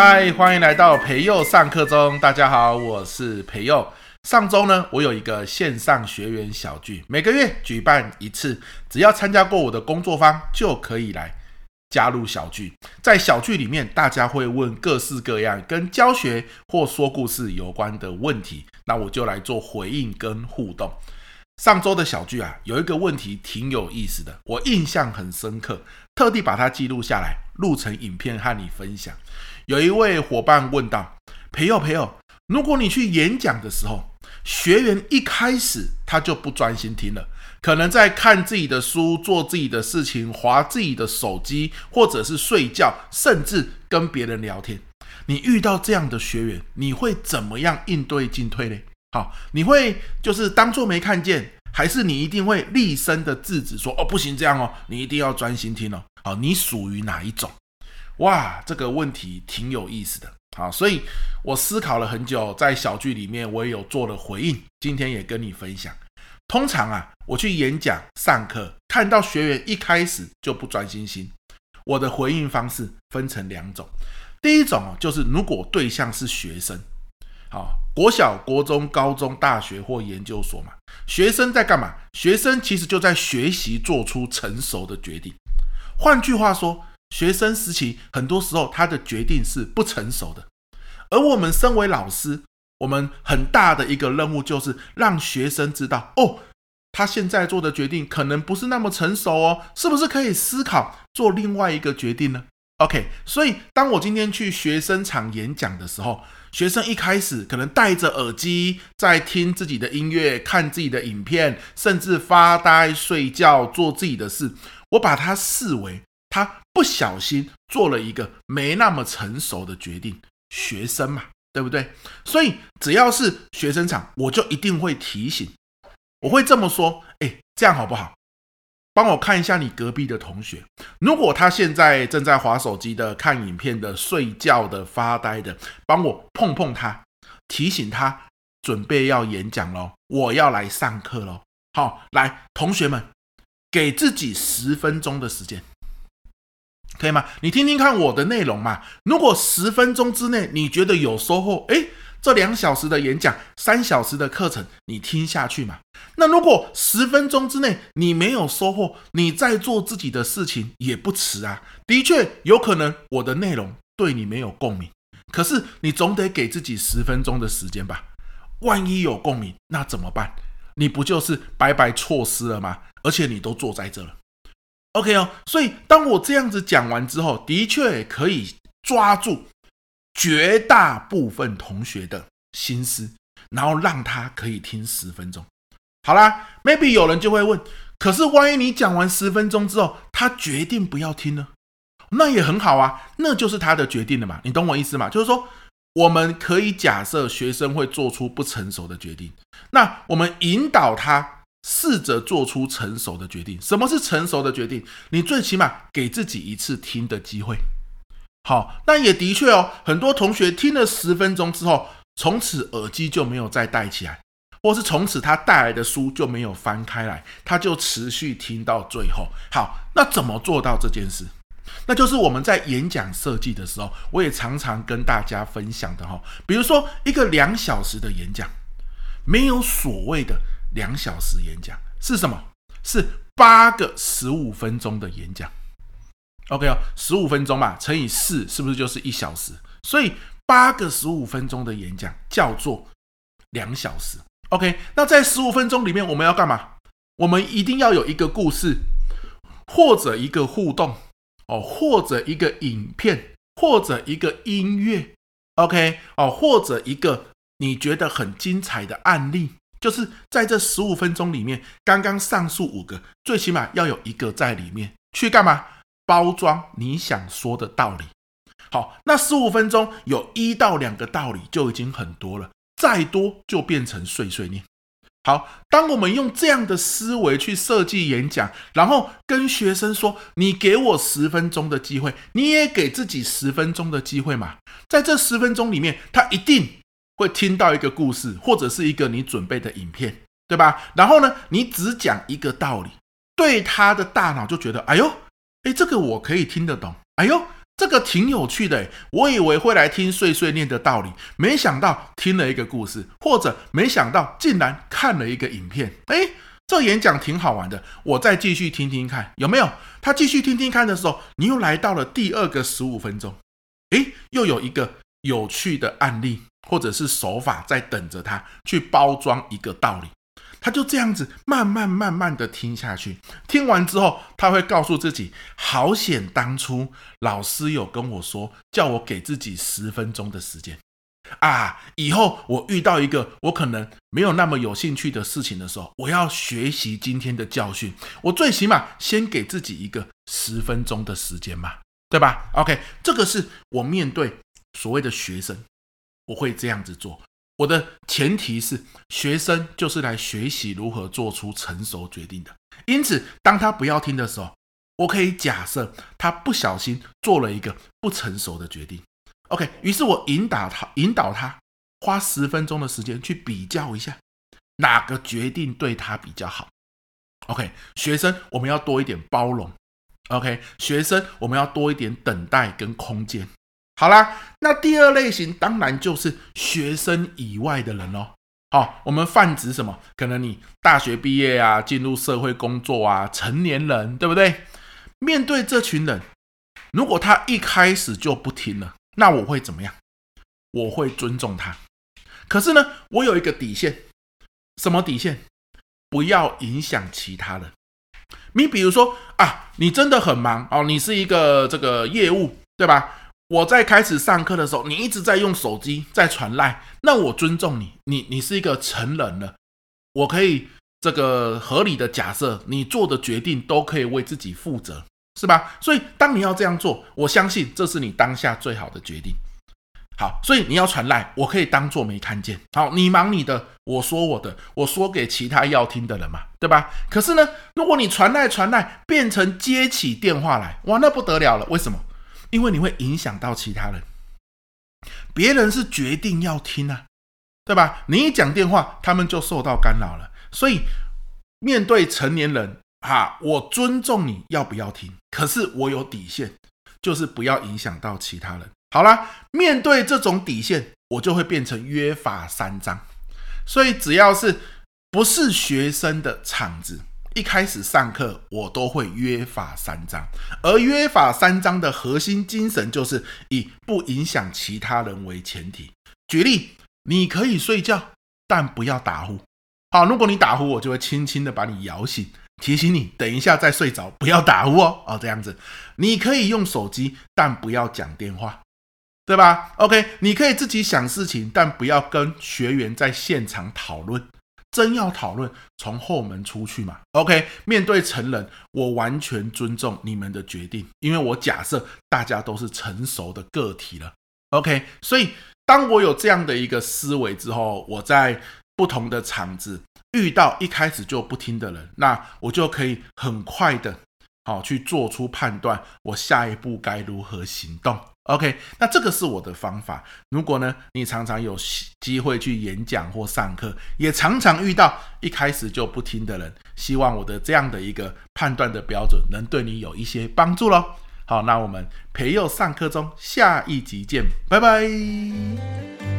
嗨，欢迎来到培祐上课中。大家好，我是培祐。上周呢，我有一个线上学员小聚，每个月举办一次，只要参加过我的工作坊，就可以来加入小聚。在小聚里面，大家会问各式各样跟教学或说故事有关的问题，那我就来做回应跟互动。上周的小聚啊，有一个问题挺有意思的，我印象很深刻，特地把它记录下来，录成影片和你分享。有一位伙伴问道：“朋友，朋友，如果你去演讲的时候，学员一开始他就不专心听了，可能在看自己的书、做自己的事情、划自己的手机，或者是睡觉，甚至跟别人聊天。你遇到这样的学员，你会怎么样应对进退呢？”好，你会就是当做没看见，还是你一定会厉声的制止说：“哦，不行，这样哦，你一定要专心听哦。”好，你属于哪一种？哇，这个问题挺有意思的。好，所以我思考了很久，在小剧里面我也有做了回应，今天也跟你分享。通常啊，我去演讲、上课，看到学员一开始就不专心心，我的回应方式分成两种。第一种哦，就是如果对象是学生。好，国小、国中、高中、大学或研究所嘛，学生在干嘛？学生其实就在学习做出成熟的决定。换句话说，学生时期很多时候他的决定是不成熟的。而我们身为老师，我们很大的一个任务就是让学生知道，哦，他现在做的决定可能不是那么成熟哦，是不是可以思考做另外一个决定呢？OK，所以当我今天去学生场演讲的时候，学生一开始可能戴着耳机在听自己的音乐、看自己的影片，甚至发呆、睡觉、做自己的事。我把它视为他不小心做了一个没那么成熟的决定。学生嘛，对不对？所以只要是学生场，我就一定会提醒，我会这么说：哎，这样好不好？帮我看一下你隔壁的同学，如果他现在正在滑手机的、看影片的、睡觉的、发呆的，帮我碰碰他，提醒他准备要演讲喽，我要来上课喽。好，来，同学们，给自己十分钟的时间，可以吗？你听听看我的内容嘛。如果十分钟之内你觉得有收获，诶。这两小时的演讲，三小时的课程，你听下去嘛？那如果十分钟之内你没有收获，你再做自己的事情也不迟啊。的确，有可能我的内容对你没有共鸣，可是你总得给自己十分钟的时间吧？万一有共鸣，那怎么办？你不就是白白错失了吗？而且你都坐在这了，OK 哦。所以当我这样子讲完之后，的确可以抓住。绝大部分同学的心思，然后让他可以听十分钟。好啦，maybe 有人就会问，可是万一你讲完十分钟之后，他决定不要听呢？那也很好啊，那就是他的决定了嘛。你懂我意思吗？就是说，我们可以假设学生会做出不成熟的决定，那我们引导他试着做出成熟的决定。什么是成熟的决定？你最起码给自己一次听的机会。好，但也的确哦，很多同学听了十分钟之后，从此耳机就没有再戴起来，或是从此他带来的书就没有翻开来，他就持续听到最后。好，那怎么做到这件事？那就是我们在演讲设计的时候，我也常常跟大家分享的哈。比如说一个两小时的演讲，没有所谓的两小时演讲，是什么？是八个十五分钟的演讲。OK 哦，十五分钟嘛，乘以四，是不是就是一小时？所以八个十五分钟的演讲叫做两小时。OK，那在十五分钟里面，我们要干嘛？我们一定要有一个故事，或者一个互动哦，或者一个影片，或者一个音乐。OK 哦，或者一个你觉得很精彩的案例，就是在这十五分钟里面，刚刚上述五个，最起码要有一个在里面去干嘛？包装你想说的道理。好，那十五分钟有一到两个道理就已经很多了，再多就变成碎碎念。好，当我们用这样的思维去设计演讲，然后跟学生说：“你给我十分钟的机会，你也给自己十分钟的机会嘛。”在这十分钟里面，他一定会听到一个故事，或者是一个你准备的影片，对吧？然后呢，你只讲一个道理，对他的大脑就觉得：“哎呦。”哎，这个我可以听得懂。哎呦，这个挺有趣的，我以为会来听碎碎念的道理，没想到听了一个故事，或者没想到竟然看了一个影片。诶，这演讲挺好玩的，我再继续听听看有没有。他继续听听看的时候，你又来到了第二个十五分钟，诶，又有一个有趣的案例或者是手法在等着他去包装一个道理。他就这样子慢慢慢慢的听下去，听完之后，他会告诉自己：好险当初老师有跟我说，叫我给自己十分钟的时间啊！以后我遇到一个我可能没有那么有兴趣的事情的时候，我要学习今天的教训，我最起码先给自己一个十分钟的时间嘛，对吧？OK，这个是我面对所谓的学生，我会这样子做。我的前提是，学生就是来学习如何做出成熟决定的。因此，当他不要听的时候，我可以假设他不小心做了一个不成熟的决定。OK，于是我引导他，引导他花十分钟的时间去比较一下哪个决定对他比较好。OK，学生，我们要多一点包容。OK，学生，我们要多一点等待跟空间。好啦，那第二类型当然就是学生以外的人喽。好，我们泛指什么？可能你大学毕业啊，进入社会工作啊，成年人，对不对？面对这群人，如果他一开始就不听了，那我会怎么样？我会尊重他。可是呢，我有一个底线，什么底线？不要影响其他人。你比如说啊，你真的很忙哦，你是一个这个业务，对吧？我在开始上课的时候，你一直在用手机在传赖，那我尊重你，你你是一个成人了，我可以这个合理的假设，你做的决定都可以为自己负责，是吧？所以当你要这样做，我相信这是你当下最好的决定。好，所以你要传赖，我可以当做没看见。好，你忙你的，我说我的，我说给其他要听的人嘛，对吧？可是呢，如果你传赖传赖变成接起电话来，哇，那不得了了，为什么？因为你会影响到其他人，别人是决定要听啊，对吧？你一讲电话，他们就受到干扰了。所以面对成年人，哈，我尊重你要不要听，可是我有底线，就是不要影响到其他人。好啦，面对这种底线，我就会变成约法三章。所以只要是不是学生的场子。一开始上课，我都会约法三章，而约法三章的核心精神就是以不影响其他人为前提。举例，你可以睡觉，但不要打呼。好，如果你打呼，我就会轻轻的把你摇醒，提醒你等一下再睡着，不要打呼哦。哦，这样子，你可以用手机，但不要讲电话，对吧？OK，你可以自己想事情，但不要跟学员在现场讨论。真要讨论，从后门出去嘛？OK，面对成人，我完全尊重你们的决定，因为我假设大家都是成熟的个体了。OK，所以当我有这样的一个思维之后，我在不同的场子遇到一开始就不听的人，那我就可以很快的。好，去做出判断，我下一步该如何行动？OK，那这个是我的方法。如果呢，你常常有机会去演讲或上课，也常常遇到一开始就不听的人，希望我的这样的一个判断的标准能对你有一些帮助喽。好，那我们培佑上课中下一集见，拜拜。